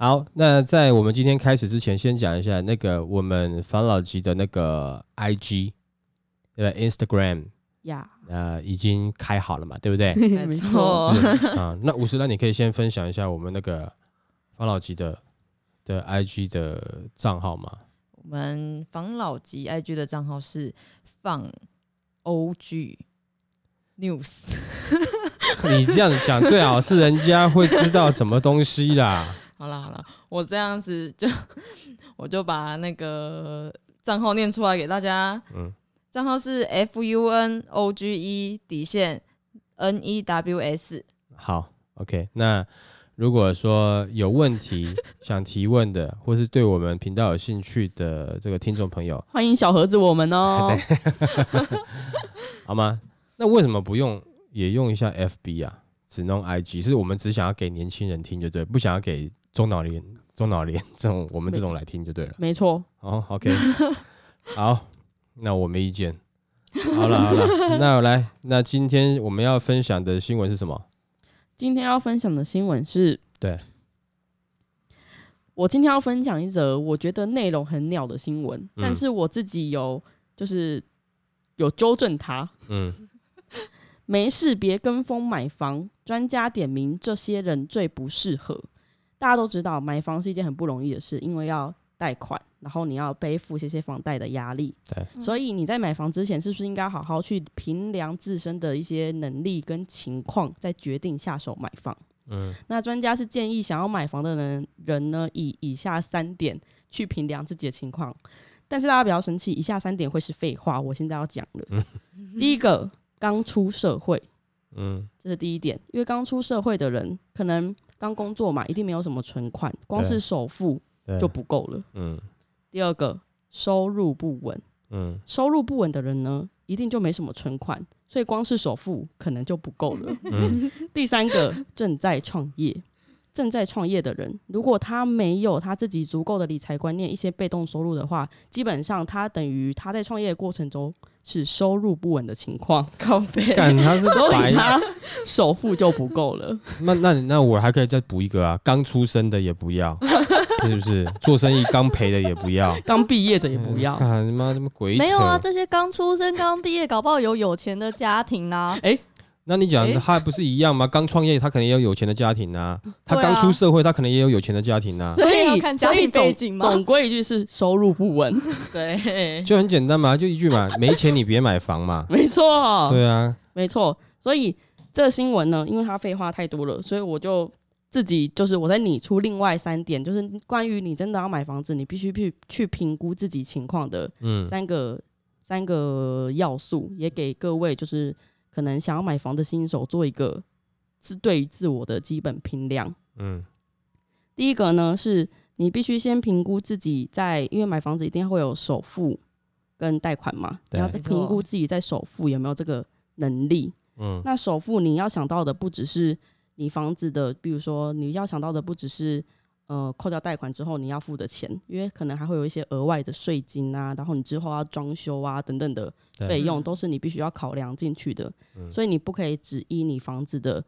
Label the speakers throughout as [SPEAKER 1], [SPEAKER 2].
[SPEAKER 1] 好，那在我们今天开始之前，先讲一下那个我们房老吉的那个 IG，对吧？Instagram，
[SPEAKER 2] 呀，
[SPEAKER 1] 呃，已经开好了嘛，对不对？
[SPEAKER 3] 没错。
[SPEAKER 1] 啊，那五十那，你可以先分享一下我们那个房老吉的的 IG 的账号吗？
[SPEAKER 3] 我们防老级 IG 的账号是放 OG News，
[SPEAKER 1] 你这样讲最好是人家会知道什么东西啦。
[SPEAKER 3] 好了好了，我这样子就我就把那个账号念出来给大家。
[SPEAKER 1] 嗯，
[SPEAKER 3] 账号是 F U N O G E 底线 N E W S。
[SPEAKER 1] 好，OK，那如果说有问题 想提问的，或是对我们频道有兴趣的这个听众朋友，
[SPEAKER 2] 欢迎小盒子我们哦。
[SPEAKER 1] 好吗？那为什么不用也用一下 FB 啊？只弄 IG，是我们只想要给年轻人听就对，不想要给中老年、中老年 这种我们这种来听就对了。
[SPEAKER 2] 没错，
[SPEAKER 1] 哦，OK，好，那我没意见。好了好了，那我来，那今天我们要分享的新闻是什么？
[SPEAKER 2] 今天要分享的新闻是，
[SPEAKER 1] 对
[SPEAKER 2] 我今天要分享一则我觉得内容很鸟的新闻，
[SPEAKER 1] 嗯
[SPEAKER 2] 但是我自己有就是有纠正它。
[SPEAKER 1] 嗯，
[SPEAKER 2] 没事别跟风买房，专家点名这些人最不适合。大家都知道，买房是一件很不容易的事，因为要贷款，然后你要背负这些房贷的压力。
[SPEAKER 1] 对，
[SPEAKER 2] 所以你在买房之前，是不是应该好好去评量自身的一些能力跟情况，再决定下手买房？
[SPEAKER 1] 嗯，
[SPEAKER 2] 那专家是建议想要买房的人人呢，以以下三点去评量自己的情况。但是大家不要生气，以下三点会是废话，我现在要讲了。第一个，刚出社会，
[SPEAKER 1] 嗯，
[SPEAKER 2] 这是第一点，因为刚出社会的人可能刚工作嘛，一定没有什么存款，光是首付，就不够了。
[SPEAKER 1] 嗯
[SPEAKER 2] 第二个，收入不稳，
[SPEAKER 1] 嗯
[SPEAKER 2] 收入不稳的人呢，一定就没什么存款，所以光是首付可能就不够了。
[SPEAKER 1] 嗯
[SPEAKER 2] 第三个，正在创业，正在创业的人，如果他没有他自己足够的理财观念，一些被动收入的话，基本上他等于他在创业的过程中是收入不稳的情况，
[SPEAKER 3] 靠背，
[SPEAKER 1] 干他是
[SPEAKER 2] 所
[SPEAKER 1] 白
[SPEAKER 2] 以他首付就不够了。
[SPEAKER 1] 那那那我还可以再补一个啊，刚出生的也不要，是不是？做生意刚赔的也不要，
[SPEAKER 2] 刚毕业的也不要。
[SPEAKER 1] 看他妈什么鬼扯！
[SPEAKER 4] 没有啊，这些刚出生、刚毕业，搞不好有有钱的家庭啊。
[SPEAKER 1] 那你讲
[SPEAKER 2] 诶
[SPEAKER 1] 他还不是一样吗？刚创业他可能也有有钱的家庭啊，他
[SPEAKER 4] 对啊
[SPEAKER 1] 刚出社会他可能也有有钱的家庭啊，
[SPEAKER 2] 所
[SPEAKER 4] 所以要
[SPEAKER 2] 所以总总归一句是收入不稳，
[SPEAKER 3] 对，
[SPEAKER 1] 就很简单嘛，就一句嘛，没钱你别买房嘛。
[SPEAKER 2] 没错，
[SPEAKER 1] 对啊，
[SPEAKER 2] 没错。所以这个新闻呢，因为它废话太多了，所以我就自己就是我在拟出另外三点，就是关于你真的要买房子，你必须去去评估自己情况的
[SPEAKER 1] 嗯。
[SPEAKER 2] 三个三个要素，也给各位就是可能想要买房的新手做一个是对于自我的基本评量。
[SPEAKER 1] 嗯
[SPEAKER 2] 第一个呢，是你必须先评估自己在，因为买房子一定会有首付跟贷款嘛，你
[SPEAKER 1] 对
[SPEAKER 2] 要再评估自己在首付有没有这个能力。
[SPEAKER 1] 嗯
[SPEAKER 2] 那首付你要想到的不只是你房子的，比如说你要想到的不只是呃扣掉贷款之后你要付的钱，因为可能还会有一些额外的税金啊，然后你之后要装修啊等等的费用，都是你必须要考量进去的。
[SPEAKER 1] 嗯
[SPEAKER 2] 所以你不可以只依你房子的，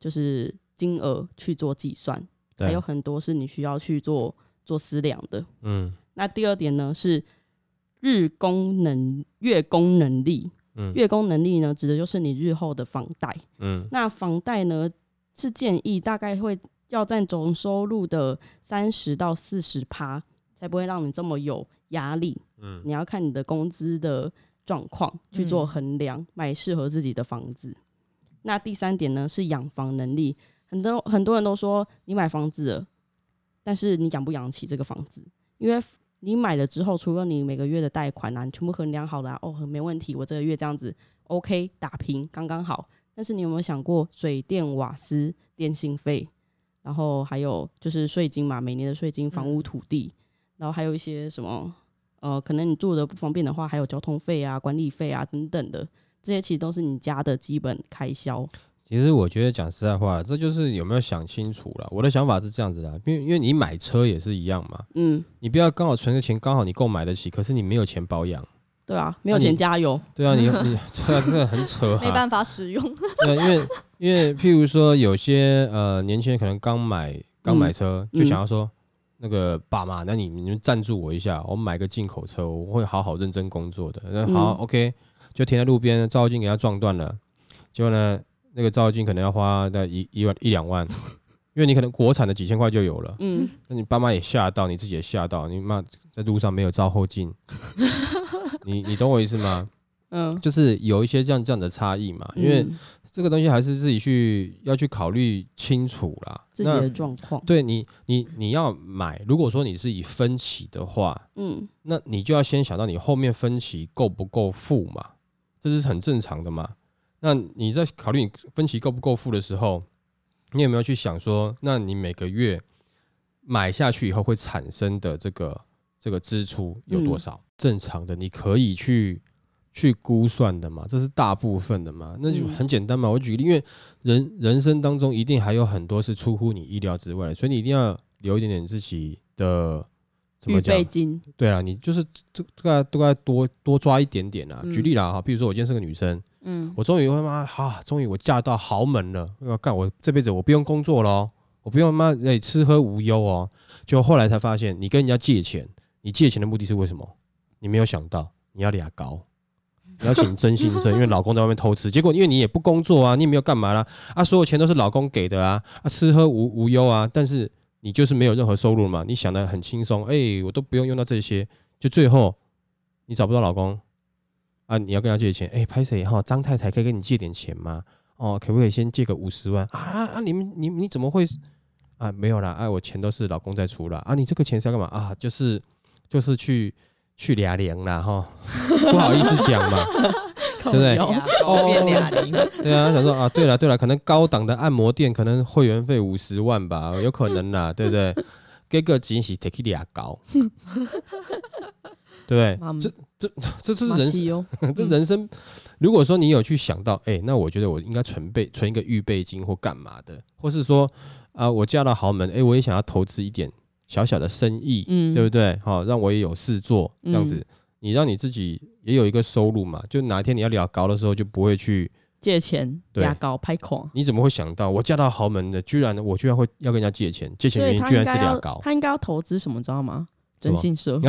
[SPEAKER 2] 就是金额去做计算，
[SPEAKER 1] 对
[SPEAKER 2] 还有很多是你需要去做做思量的。
[SPEAKER 1] 嗯
[SPEAKER 2] 那第二点呢是日供能月供能力，
[SPEAKER 1] 嗯
[SPEAKER 2] 月供能力呢指的就是你日后的房贷。
[SPEAKER 1] 嗯
[SPEAKER 2] 那房贷呢是建议大概会要占总收入的三十到四十趴，才不会让你这么有压力。
[SPEAKER 1] 嗯
[SPEAKER 2] 你要看你的工资的状况去做衡量，买适合自己的房子。那第三点呢是养房能力，很多很多人都说你买房子了，但是你养不养起这个房子？因为你买了之后，除了你每个月的贷款啊，你全部衡量好了啊、哦，很没问题，我这个月这样子 OK 打平刚刚好。但是你有没有想过水电瓦斯、电信费，然后还有就是税金嘛，每年的税金、房屋、土地，然后还有一些什么呃，可能你住的不方便的话，还有交通费啊、管理费啊等等的，这些其实都是你家的基本开销。
[SPEAKER 1] 其实我觉得讲实在话，这就是有没有想清楚了。我的想法是这样子的，因为因为你买车也是一样嘛，
[SPEAKER 2] 嗯，
[SPEAKER 1] 你不要刚好存个钱，刚好你购买得起，可是你没有钱保养。
[SPEAKER 2] 对啊，没有钱加油。
[SPEAKER 1] 对啊，你你 对啊，这个很扯哈。
[SPEAKER 4] 没办法使用。
[SPEAKER 1] 对，因为因为譬如说有些呃年轻人可能刚买刚买车，
[SPEAKER 2] 嗯
[SPEAKER 1] 就想要说、那个爸妈，那你你们赞助我一下，我买个进口车，我会好好认真工作的。那好、
[SPEAKER 2] 嗯
[SPEAKER 1] OK，就停在路边，照镜给它撞断了，结果呢那个照镜可能要花在一一万一两万，因为你可能国产的几千块就有了，
[SPEAKER 2] 嗯，
[SPEAKER 1] 那你爸妈也吓到，你自己也吓到，你妈在路上没有照后镜，你你懂我意思吗？
[SPEAKER 2] 嗯，
[SPEAKER 1] 就是有一些这样这样的差异嘛，因为。
[SPEAKER 2] 嗯
[SPEAKER 1] 这个东西还是自己去要去考虑清楚啦。那
[SPEAKER 2] 自己的状况，
[SPEAKER 1] 对你，你你要买，如果说你是以分期的话，
[SPEAKER 2] 嗯
[SPEAKER 1] 那你就要先想到你后面分期够不够付嘛，这是很正常的嘛。那你在考虑你分期够不够付的时候，你有没有去想说，那你每个月买下去以后会产生的这个这个支出有多少？正常的，你可以去去估算的嘛，这是大部分的嘛，那就
[SPEAKER 2] 嗯
[SPEAKER 1] 很简单嘛。我举例，因为人人生当中一定还有很多是出乎你意料之外的，所以你一定要留一点点自己的怎
[SPEAKER 2] 预
[SPEAKER 1] 么讲对啊，你就是这这个都该多多抓一点点啦。
[SPEAKER 2] 嗯
[SPEAKER 1] 举例啦哈，比如说我今天是个女生，
[SPEAKER 2] 嗯
[SPEAKER 1] 我终于他妈哈，终于我嫁到豪门了，要干我这辈子我不用工作喽，我不用妈哎吃喝无忧哦。就后来才发现，你跟人家借钱，你借钱的目的是为什么？你没有想到你要俩高。你要请真心生，因为老公在外面偷吃，结果因为你也不工作啊，你也没有干嘛啦，啊，所有钱都是老公给的啊，啊，吃喝无无忧啊，但是你就是没有任何收入嘛，你想的很轻松，哎、我都不用用到这些，就最后你找不到老公啊，你要跟他借钱，哎、拍谁哈？张太太可以跟你借点钱吗？哦，可不可以先借个五十万啊啊啊？你们你你怎么会啊？没有啦，啊，我钱都是老公在出啦。啊，你这个钱是要干嘛啊？就是就是去去俩零啦哈，不好意思讲嘛，对不对？
[SPEAKER 2] 哦
[SPEAKER 3] 俩
[SPEAKER 1] 对啊，想说啊，对了对了，可能高档的按摩店可能会员费五十万吧，有可能啦，对不对？给个惊喜 take 俩高，对不对？这这这这是人 这人生。如果说你有去想到，哎、那我觉得我应该存备存一个预备金或干嘛的，或是说啊、我嫁到豪门，哎、我也想要投资一点小小的生意，
[SPEAKER 2] 嗯
[SPEAKER 1] 对不对？好、让我也有事做，这样子，你让你自己也有一个收入嘛，就哪天你要聊高的时候，就不会去。
[SPEAKER 2] 借钱
[SPEAKER 1] 对
[SPEAKER 2] 牙膏拍孔，
[SPEAKER 1] 你怎么会想到我嫁到豪门的，居然我居然会要跟人家借钱？借钱原因居然是聊高。
[SPEAKER 2] 他应该要投资什么，知道吗？征信社，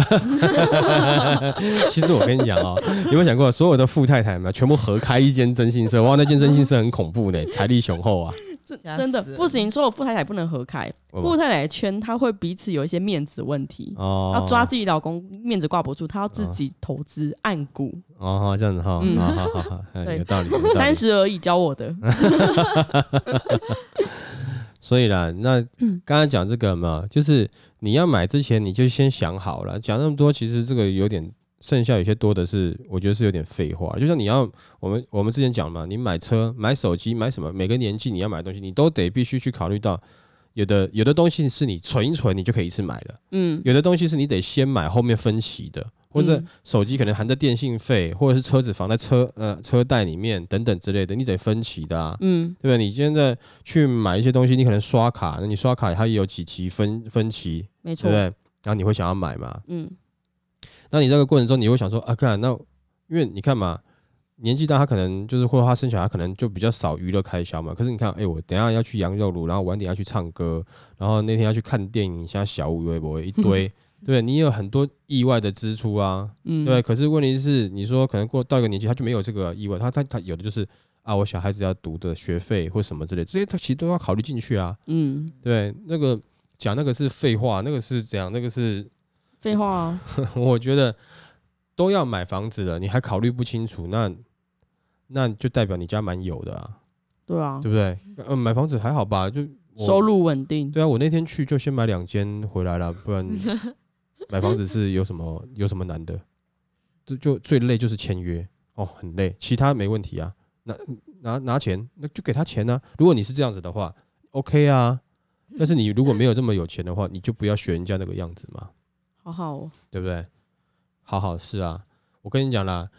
[SPEAKER 1] 其实我跟你讲哦，有没有想过，所有的富太太们全部合开一间征信社？哇，那间征信社很恐怖的，财力雄厚啊！
[SPEAKER 2] 真真的不行，所有富太太不能合开，富太太圈她会彼此有一些面子问题。
[SPEAKER 1] 哦，
[SPEAKER 2] 要抓自己老公面子挂不住，她要自己投资按股，
[SPEAKER 1] 哦，好这样子哈，
[SPEAKER 2] 嗯
[SPEAKER 1] 好好好 有道理
[SPEAKER 2] 三。十而已教我的。
[SPEAKER 1] 所以啦，那
[SPEAKER 2] 嗯
[SPEAKER 1] 刚才讲这个嘛，就是你要买之前你就先想好了。讲那么多，其实这个有点剩下有些多的是，我觉得是有点废话。就像你要我们我们之前讲嘛，你买车、买手机、买什么，每个年纪你要买的东西，你都得必须去考虑到。有的有的东西是你存一存，你就可以一次买了；
[SPEAKER 2] 嗯，
[SPEAKER 1] 有的东西是你得先买，后面分期的，或者手机可能含着电信费，或者是车子放在车呃车贷里面等等之类的，你得分期的啊。
[SPEAKER 2] 嗯
[SPEAKER 1] 对不对？你现在去买一些东西，你可能刷卡，那你刷卡它也有几期分分期，
[SPEAKER 2] 没错
[SPEAKER 1] 对不对？，然后你会想要买嘛？
[SPEAKER 2] 嗯
[SPEAKER 1] 那你这个过程中，你会想说啊，看那因为你看嘛，年纪大，他可能就是或者他生小孩，可能就比较少娱乐开销嘛。可是你看，哎，我等一下要去羊肉炉，然后晚点要去唱歌，然后那天要去看电影，像小五微博一堆，对？你有很多意外的支出啊，
[SPEAKER 2] 嗯，
[SPEAKER 1] 对，可是问题是，你说可能过到一个年纪，他就没有这个意外，他他他有的就是啊，我小孩子要读的学费或什么之类，这些他其实都要考虑进去啊。
[SPEAKER 2] 嗯，
[SPEAKER 1] 对，那个讲那个是废话，那个是怎样？那个是
[SPEAKER 2] 废话啊，
[SPEAKER 1] 我觉得都要买房子了，你还考虑不清楚，那那就代表你家蛮有的啊，
[SPEAKER 2] 对啊，
[SPEAKER 1] 对不对？呃，买房子还好吧，就
[SPEAKER 2] 收入稳定，
[SPEAKER 1] 对啊，我那天去就先买两间回来了，不然买房子是有什么有什么难的？就就最累就是签约哦，很累，其他没问题啊。拿拿拿钱，那就给他钱啊。如果你是这样子的话，OK 啊。但是你如果没有这么有钱的话，你就不要学人家那个样子嘛，
[SPEAKER 2] 好好哦，
[SPEAKER 1] 对不对？好好是啊，我跟你讲啦，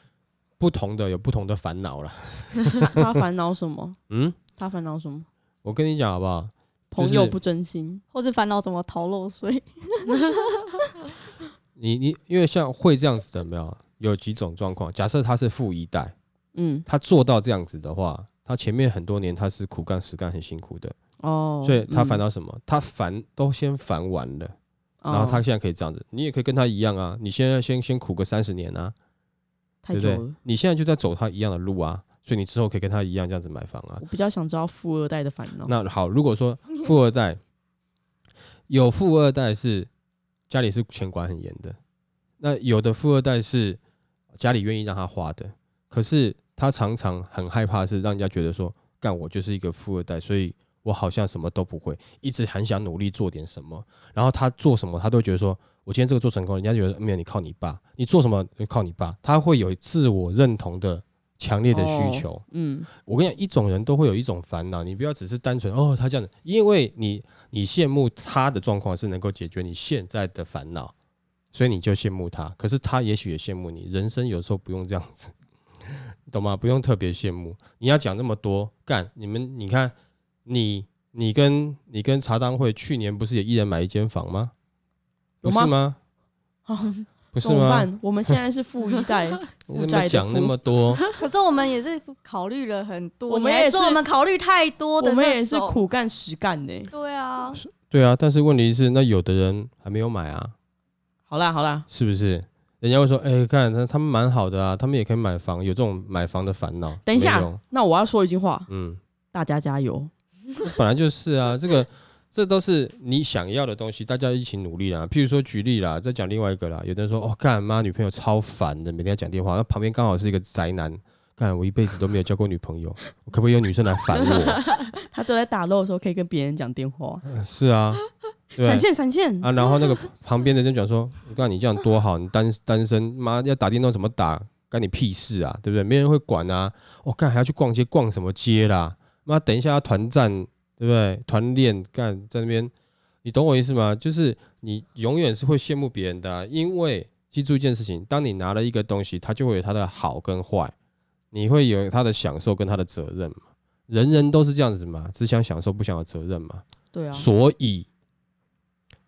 [SPEAKER 1] 不同的有不同的烦恼啦。
[SPEAKER 2] 他烦恼什么？
[SPEAKER 1] 嗯，
[SPEAKER 2] 他烦恼什么？
[SPEAKER 1] 我跟你讲好不好？就是
[SPEAKER 2] 朋友不真心。
[SPEAKER 4] 或是烦恼怎么逃漏税？
[SPEAKER 1] 你你因为像会这样子的有没有？有几种状况，假设他是富一代，
[SPEAKER 2] 嗯，
[SPEAKER 1] 他做到这样子的话，他前面很多年他是苦干实干很辛苦的，
[SPEAKER 2] 哦，
[SPEAKER 1] 所以他烦
[SPEAKER 2] 恼，
[SPEAKER 1] 什么？他烦都先烦完了，然后
[SPEAKER 2] 哦
[SPEAKER 1] 他现在可以这样子，你也可以跟他一样啊，你现在先先苦个三十年啊，对不对？你现在就在走他一样的路啊，所以你之后可以跟他一样这样子买房啊。
[SPEAKER 2] 我比较想知道富二代的烦恼。
[SPEAKER 1] 那好，如果说 富二代有富二代是家里是钱管很严的，那有的富二代是家里愿意让他花的，可是他常常很害怕是让人家觉得说，干我就是一个富二代，所以我好像什么都不会，一直很想努力做点什么，然后他做什么他都觉得说，我今天这个做成功，人家觉得没有你靠你爸，你做什么就靠你爸，他会有自我认同的强烈的需
[SPEAKER 2] 哦
[SPEAKER 1] 求。
[SPEAKER 2] 嗯，
[SPEAKER 1] 我跟你讲，一种人都会有一种烦恼，你不要只是单纯哦，他这样子，因为你你羡慕他的状况是能够解决你现在的烦恼，所以你就羡慕他。可是他也许也羡慕你，人生有时候不用这样子，懂吗？不用特别羡慕。你要讲那么多，干你们，你看你你跟你跟茶当会去年不是也一人买一间房吗不是吗？
[SPEAKER 2] 好，
[SPEAKER 1] 不是吗？
[SPEAKER 2] 怎么办？我们现在是富一代，
[SPEAKER 1] 你 怎
[SPEAKER 2] 负债的
[SPEAKER 1] 讲那
[SPEAKER 2] 负
[SPEAKER 1] 么多？
[SPEAKER 4] 可是我们也是考虑了很多，
[SPEAKER 2] 我们也是
[SPEAKER 4] 说我们考虑太多的那种，
[SPEAKER 2] 我们也是苦干实干呢。
[SPEAKER 4] 对啊，
[SPEAKER 1] 对啊，但是问题是，那有的人还没有买啊。
[SPEAKER 2] 好啦好啦，
[SPEAKER 1] 是不是？人家会说，哎、看他他们蛮好的啊，他们也可以买房，有这种买房的烦恼。
[SPEAKER 2] 等一下
[SPEAKER 1] 有，
[SPEAKER 2] 那我要说一句话，
[SPEAKER 1] 嗯，
[SPEAKER 2] 大家加油。
[SPEAKER 1] 本来就是啊，这个这都是你想要的东西，大家一起努力啦。譬如说举例啦，再讲另外一个啦，有的人说，哦，干妈女朋友超烦的，每天要讲电话，那旁边刚好是一个宅男，干我一辈子都没有交过女朋友，可不可以有女生来烦我？
[SPEAKER 2] 他只有在打漏的时候可以跟别人讲电话，
[SPEAKER 1] 是啊，对
[SPEAKER 2] 闪现闪现。
[SPEAKER 1] 啊，然后那个 旁边的人讲说：“我告诉你这样多好，你单单身，妈要打电动怎么打，干你屁事啊，对不对？没人会管啊。我、干还要去逛街，逛什么街啦？妈等一下要团战，对不对？团练干在那边，你懂我意思吗？就是你永远是会羡慕别人的啊、因为记住一件事情，当你拿了一个东西，它就会有它的好跟坏，你会有它的享受跟它的责任嘛。人人都是这样子嘛，只想享受不想有责任嘛。
[SPEAKER 2] 对啊，
[SPEAKER 1] 所以，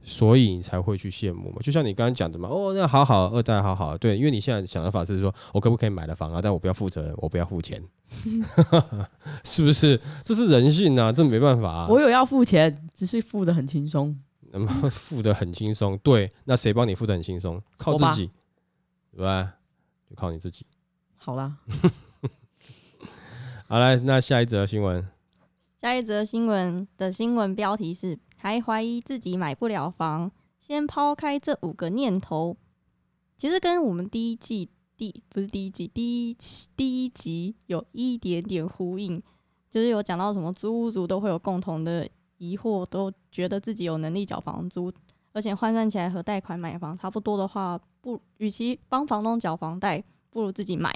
[SPEAKER 1] 所以你才会去羡慕嘛。就像你刚刚讲的嘛，哦，那好好，二代好好，对，因为你现在想的法是说，我可不可以买了房啊？但我不要负责任，我不要付钱，是不是？这是人性啊，这没办法啊。
[SPEAKER 2] 我有要付钱，只是付的很轻松。
[SPEAKER 1] 那么付的很轻松，对，那谁帮你付的很轻松？靠自己，对吧？就靠你自己。
[SPEAKER 2] 好啦，
[SPEAKER 1] 好来，那下一则新闻，
[SPEAKER 4] 下一则新闻的新闻标题是：还怀疑自己买不了房，先抛开这五个念头。其实跟我们第一季第不是第一季第一期第一集有一点点呼应，就是有讲到什么租屋族都会有共同的疑惑，都觉得自己有能力缴房租，而且换算起来和贷款买房差不多的话，不，与其帮房东缴房贷，不如自己买。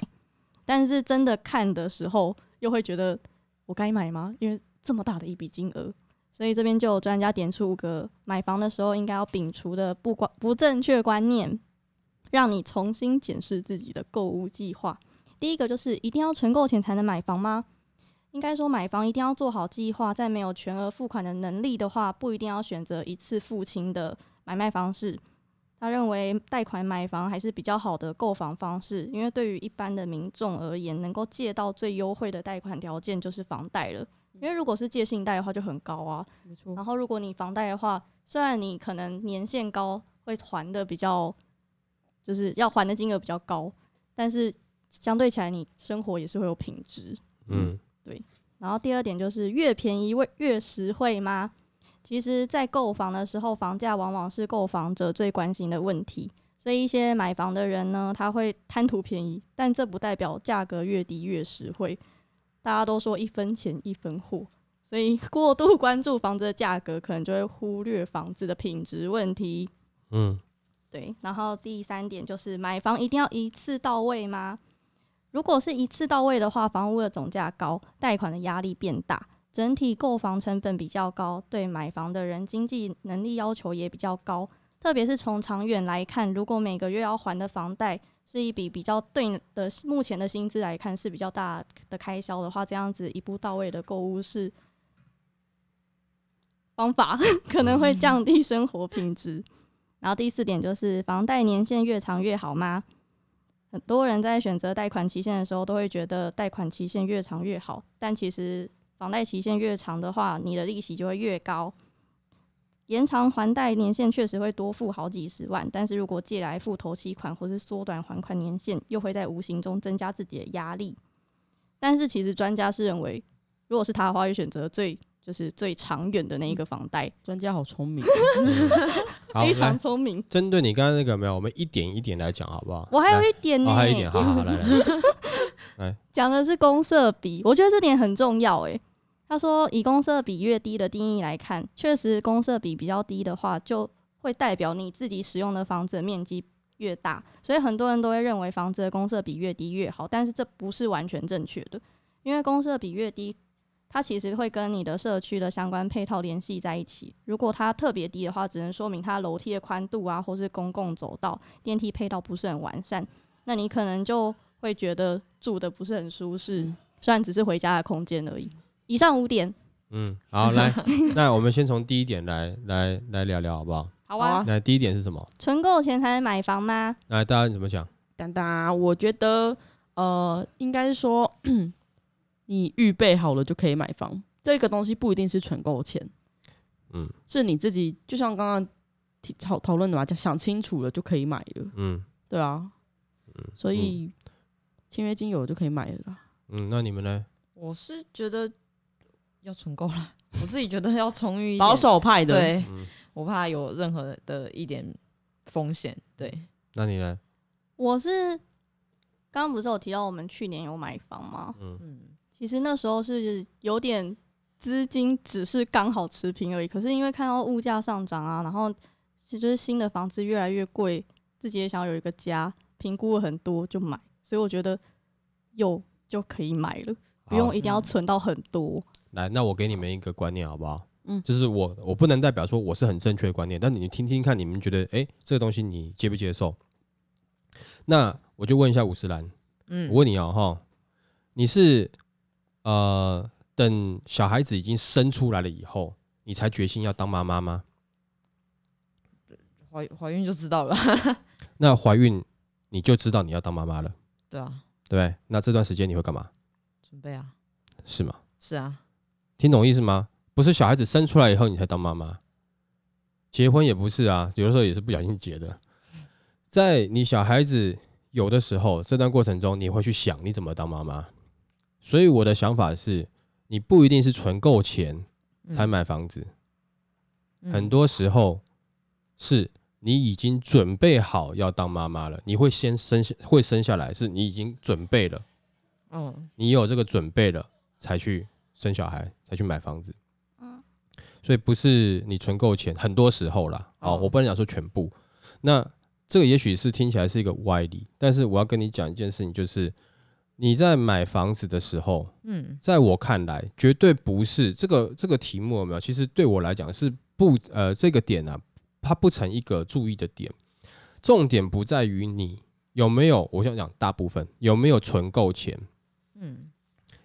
[SPEAKER 4] 但是真的看的时候，又会觉得我该买吗？因为这么大的一笔金额，所以这边就有专家点出五个买房的时候应该要摒除的不观不正确观念，让你重新检视自己的购物计划。第一个就是一定要存够钱才能买房吗？应该说买房一定要做好计划，在没有全额付款的能力的话，不一定要选择一次付清的买卖方式。他认为贷款买房还是比较好的购房方式，因为对于一般的民众而言，能够借到最优惠的贷款条件就是房贷了。因为如果是借信贷的话就很高啊，
[SPEAKER 2] 没错
[SPEAKER 4] 然后如果你房贷的话，虽然你可能年限高，会还的比较，就是要还的金额比较高，但是相对起来你生活也是会有品质。
[SPEAKER 1] 嗯，对
[SPEAKER 4] 然后第二点就是越便宜越越实惠吗？其实，在购房的时候，房价往往是购房者最关心的问题。所以，一些买房的人呢，他会贪图便宜，但这不代表价格越低越实惠。大家都说一分钱一分货，所以过度关注房子的价格，可能就会忽略房子的品质问题。
[SPEAKER 1] 嗯，
[SPEAKER 4] 对，然后第三点就是买房一定要一次到位吗？如果是一次到位的话，房屋的总价高，贷款的压力变大，整体购房成本比较高，对买房的人经济能力要求也比较高，特别是从长远来看，如果每个月要还的房贷是一笔比较对你的目前的薪资来看是比较大的开销的话，这样子一步到位的购物是方法，可能会降低生活品质。然后第四点就是房贷年限越长越好吗？很多人在选择贷款期限的时候，都会觉得贷款期限越长越好，但其实房贷期限越长的话，你的利息就会越高。延长还贷年限确实会多付好几十万，但是如果借来付头期款或是缩短还款年限，又会在无形中增加自己的压力。但是其实专家是认为，如果是他的话，会选择最就是最长远的那一个房贷，
[SPEAKER 2] 专家好聪明，
[SPEAKER 4] 非常聪明。
[SPEAKER 1] 针对你刚刚那个没有，我们一点一点来讲好不好？
[SPEAKER 4] 我还有一点呢、
[SPEAKER 1] 哦，还有一点，好好好，来 来，
[SPEAKER 4] 讲的是公社比，我觉得这点很重要。诶，他说以公设比越低的定义来看，确实公设比比较低的话，就会代表你自己使用的房子的面积越大，所以很多人都会认为房子的公设比越低越好，但是这不是完全正确的，因为公设比越低。它其实会跟你的社区的相关配套联系在一起。如果它特别低的话，只能说明它楼梯的宽度啊，或是公共走道、电梯配套不是很完善。那你可能就会觉得住的不是很舒适，
[SPEAKER 2] 嗯
[SPEAKER 4] 虽然只是回家的空间而已。以上五点，
[SPEAKER 1] 嗯，好，来，那我们先从第一点来来来聊聊好不好？
[SPEAKER 4] 好啊。
[SPEAKER 1] 那第一点是什么？
[SPEAKER 4] 存够钱才能买房吗？
[SPEAKER 1] 来，大家怎么讲？
[SPEAKER 2] 当当，我觉得呃，应该是说 你预备好了就可以买房，这个东西不一定是存够钱，
[SPEAKER 1] 嗯
[SPEAKER 2] 是你自己就像刚刚提讨讨论的嘛，就想清楚了就可以买了，
[SPEAKER 1] 嗯
[SPEAKER 2] 对啊，嗯所以签约金有了就可以买了啦。
[SPEAKER 1] 嗯，那你们呢？
[SPEAKER 3] 我是觉得要存够了，我自己觉得要充裕一点，
[SPEAKER 2] 保守派的，
[SPEAKER 3] 对
[SPEAKER 1] 嗯，
[SPEAKER 3] 我怕有任何的一点风险，对，
[SPEAKER 1] 那你呢？
[SPEAKER 4] 我是刚刚不是有提到我们去年有买房吗？
[SPEAKER 1] 嗯
[SPEAKER 3] 嗯，
[SPEAKER 4] 其实那时候是有点资金，只是刚好持平而已。可是因为看到物价上涨啊，然后其实就是新的房子越来越贵，自己也想要有一个家，评估了很多就买，所以我觉得有就可以买了，不用一定要存到很多。
[SPEAKER 1] 来，那我给你们一个观念好不好？
[SPEAKER 2] 嗯
[SPEAKER 1] 就是我我不能代表说我是很正确的观念，但你听听看，你们觉得诶，这个东西你接不接受？那我就问一下五十岚，
[SPEAKER 3] 嗯
[SPEAKER 1] 我问你哦哈，你是呃等小孩子已经生出来了以后，你才决心要当妈妈吗？
[SPEAKER 3] 怀怀孕就知道了，
[SPEAKER 1] 那怀孕你就知道你要当妈妈了，
[SPEAKER 3] 对啊，
[SPEAKER 1] 对？那这段时间你会干嘛？
[SPEAKER 3] 准备啊，
[SPEAKER 1] 是吗？
[SPEAKER 3] 是啊，
[SPEAKER 1] 听懂意思吗？不是小孩子生出来以后你才当妈妈，结婚也不是啊，有的时候也是不小心结的。在你小孩子有的时候，这段过程中你会去想你怎么当妈妈。所以我的想法是，你不一定是存够钱
[SPEAKER 3] 嗯。
[SPEAKER 1] 才买房子，
[SPEAKER 3] 嗯。
[SPEAKER 1] 很多时候是你已经准备好要当妈妈了，你会先生下会生下来，是你已经准备了，
[SPEAKER 3] 嗯。
[SPEAKER 1] 你有这个准备了才去生小孩，才去买房子。
[SPEAKER 4] 嗯
[SPEAKER 1] 所以不是你存够钱，很多时候啦，哦，
[SPEAKER 3] 哦
[SPEAKER 1] 我不能讲说全部。那这个也许是听起来是一个歪理，但是我要跟你讲一件事情，就是你在买房子的时候，
[SPEAKER 3] 嗯
[SPEAKER 1] 在我看来，绝对不是这个这个题目有没有？其实对我来讲是不呃这个点啊，它不成一个注意的点。重点不在于你有没有，我想讲大部分有没有存够钱，
[SPEAKER 3] 嗯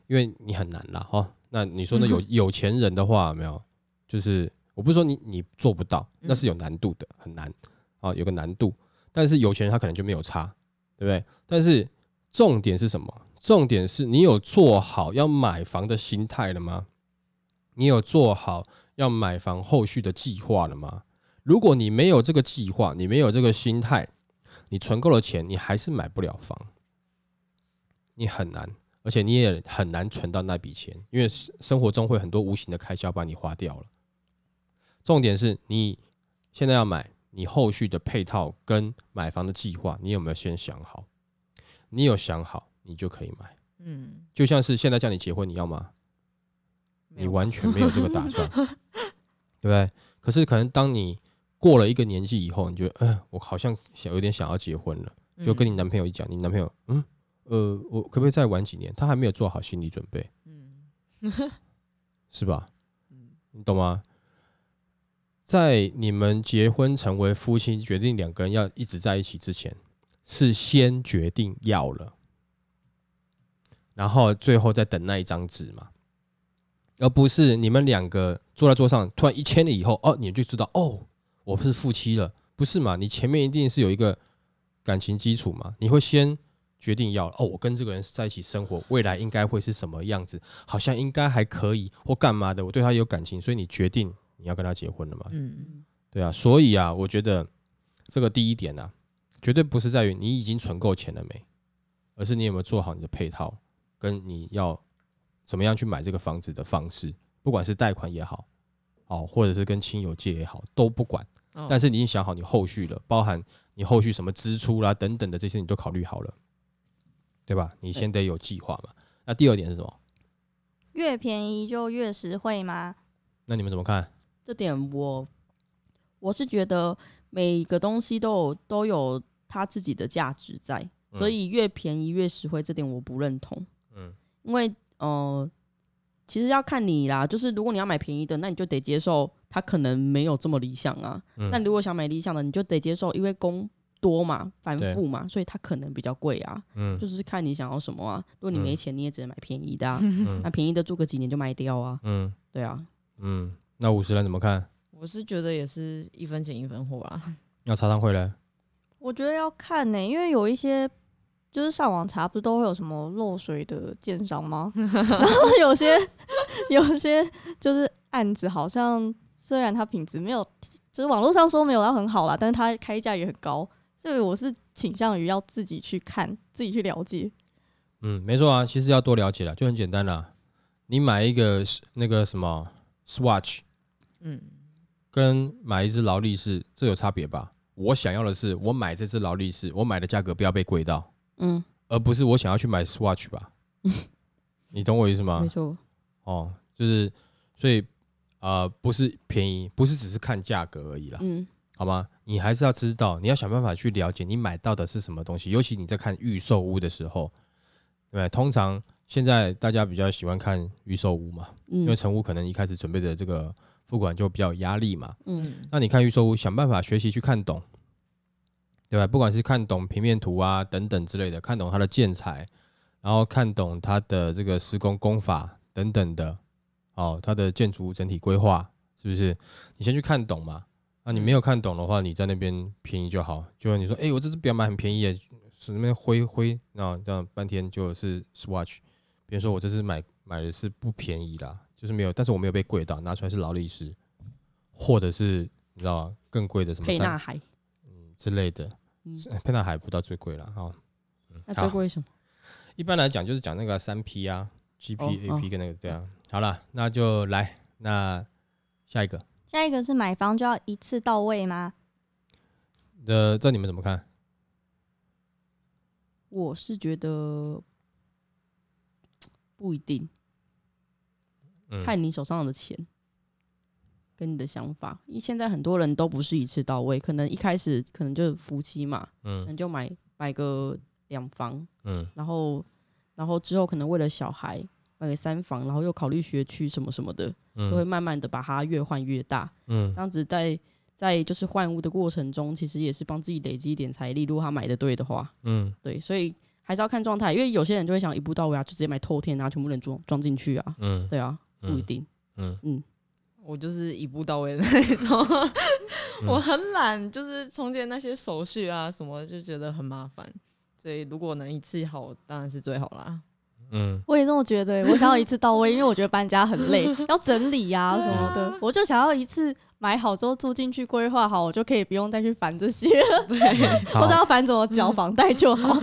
[SPEAKER 1] 因为你很难啦哈。那你说那有有钱人的话，没有？就是我不是说你你做不到，那是有难度的，很难啊，有个难度。但是有钱人他可能就没有差，对不对？但是重点是什么？重点是你有做好要买房的心态了吗？你有做好要买房后续的计划了吗？如果你没有这个计划，你没有这个心态，你存够了钱，你还是买不了房，你很难。而且你也很难存到那笔钱，因为生生活中会很多无形的开销把你花掉了。重点是你现在要买，你后续的配套跟买房的计划，你有没有先想好？你有想好，你就可以买。
[SPEAKER 3] 嗯，
[SPEAKER 1] 就像是现在叫你结婚，你要吗？你完全没有这个打算，对不对？可是可能当你过了一个年纪以后，你觉得，嗯、我好像想有点想要结婚了，就跟你男朋友一讲，你男朋友，嗯，呃，我可不可以再晚几年？他还没有做好心理准备，
[SPEAKER 3] 嗯
[SPEAKER 1] 是吧？
[SPEAKER 3] 嗯
[SPEAKER 1] 你懂吗？在你们结婚成为夫妻，决定两个人要一直在一起之前，是先决定要了，然后最后再等那一张纸嘛，而不是你们两个坐在桌上，突然一签了以后，哦，你就知道哦，我是夫妻了，不是嘛？你前面一定是有一个感情基础嘛，你会先决定要哦，我跟这个人在一起生活，未来应该会是什么样子，好像应该还可以或干嘛的，我对他有感情，所以你决定你要跟他结婚了嘛？
[SPEAKER 3] 嗯，
[SPEAKER 1] 对啊，所以啊，我觉得这个第一点啊，绝对不是在于你已经存够钱了没，而是你有没有做好你的配套，跟你要怎么样去买这个房子的方式，不管是贷款也好，哦，或者是跟亲友借也好，都不管。
[SPEAKER 3] 哦
[SPEAKER 1] 但是你已经想好你后续了，包含你后续什么支出啦等等的这些，你都考虑好了，对吧？你先得有计划嘛。那第二点是什么？
[SPEAKER 4] 越便宜就越实惠吗？
[SPEAKER 1] 那你们怎么看？
[SPEAKER 2] 这点我我是觉得每个东西都有都有它自己的价值在，
[SPEAKER 1] 嗯
[SPEAKER 2] 所以越便宜越实惠，这点我不认同。
[SPEAKER 1] 嗯
[SPEAKER 2] 因为呃，其实要看你啦，就是如果你要买便宜的，那你就得接受它可能没有这么理想啊。
[SPEAKER 1] 嗯
[SPEAKER 2] 那如果想买理想的，你就得接受，因为工多嘛，繁复嘛，所以它可能比较贵啊。
[SPEAKER 1] 嗯
[SPEAKER 2] 就是看你想要什么啊。如果你没钱，你也只能买便宜的啊。
[SPEAKER 1] 嗯
[SPEAKER 2] 那便宜的住个几年就卖掉啊。
[SPEAKER 1] 嗯
[SPEAKER 2] 对啊，
[SPEAKER 1] 嗯，那五十人怎么看？
[SPEAKER 3] 我是觉得也是一分钱一分货啊。
[SPEAKER 1] 那茶汤会嘞？
[SPEAKER 4] 我觉得要看呢、因为有一些就是上网查，不是都会有什么漏水的建商吗？然后有些有些就是案子，好像虽然它品质没有，就是网络上说没有到很好啦，但是它开价也很高，所以我是倾向于要自己去看，自己去了解。
[SPEAKER 1] 嗯，没错啊，其实要多了解了，就很简单啦。你买一个那个什么 Swatch，
[SPEAKER 3] 嗯，
[SPEAKER 1] 跟买一只劳力士，这有差别吧？我想要的是，我买这只劳力士，我买的价格不要被贵到，
[SPEAKER 2] 嗯，
[SPEAKER 1] 而不是我想要去买 Swatch 吧？你懂我意思吗
[SPEAKER 2] 没？错，
[SPEAKER 1] 哦，就是所以呃，不是便宜，不是只是看价格而已啦，
[SPEAKER 2] 嗯
[SPEAKER 1] 好吗？你还是要知道，你要想办法去了解你买到的是什么东西，尤其你在看预售屋的时候，对不对？通常现在大家比较喜欢看预售屋嘛，因为
[SPEAKER 2] 嗯
[SPEAKER 1] 成屋可能一开始准备的这个付款就比较有压力嘛。
[SPEAKER 2] 嗯
[SPEAKER 1] 那你看预售屋，想办法学习去看懂，对吧？不管是看懂平面图啊等等之类的，看懂它的建材，然后看懂它的这个施工工法等等的，哦，它的建筑物整体规划是不是？你先去看懂嘛。那你没有看懂的话，你在那边便宜就好。就你说，哎、我这只表买很便宜耶，是那边挥挥，那这样半天就是 Swatch。比如说我这次买买的是不便宜啦，就是没有，但是我没有被贵到，拿出来是劳力士，或者是你知道吗？更贵的什么三
[SPEAKER 2] 沛纳海，
[SPEAKER 1] 之类的，
[SPEAKER 2] 嗯
[SPEAKER 1] 沛纳海不到最贵了哈。嗯
[SPEAKER 2] 那最，贵什么？
[SPEAKER 1] 一般来讲就是讲那个三 P 啊，GP、
[SPEAKER 2] 哦
[SPEAKER 1] AP 跟那个对啊。好了，那就来那下一个，
[SPEAKER 4] 下一个是买房就要一次到位吗？
[SPEAKER 1] 呃，这你们怎么看？
[SPEAKER 2] 我是觉得不一定，
[SPEAKER 1] 嗯，
[SPEAKER 2] 看你手上的钱跟你的想法。因为现在很多人都不是一次到位，可能一开始可能就夫妻嘛，可
[SPEAKER 1] 嗯
[SPEAKER 2] 能就买买个两房，
[SPEAKER 1] 嗯
[SPEAKER 2] 然后然后之后可能为了小孩买个三房，然后又考虑学区什么什么的，就会
[SPEAKER 1] 嗯
[SPEAKER 2] 慢慢的把它越换越大。
[SPEAKER 1] 嗯
[SPEAKER 2] 这样子在在就是换屋的过程中，其实也是帮自己累积一点财力。如果他买的对的话，
[SPEAKER 1] 嗯
[SPEAKER 2] 对，所以还是要看状态，因为有些人就会想一步到位啊，就直接买透天啊，全部人装装进去啊，
[SPEAKER 1] 嗯
[SPEAKER 2] 对啊，不一
[SPEAKER 1] 嗯
[SPEAKER 2] 定，
[SPEAKER 1] 嗯
[SPEAKER 2] 嗯，
[SPEAKER 3] 我就是一步到位的那种，我很懒，就是中间那些手续啊什么，就觉得很麻烦。所以如果能一次好，当然是最好啦。
[SPEAKER 1] 嗯
[SPEAKER 4] 我也这么觉得欸、我想要一次到位，因为我觉得搬家很累，要整理呀、什么的，我就想要一次买好之后住进去，规划好，我就可以不用再去烦这些了，
[SPEAKER 3] 对，
[SPEAKER 4] 不知道烦怎么缴房贷就好。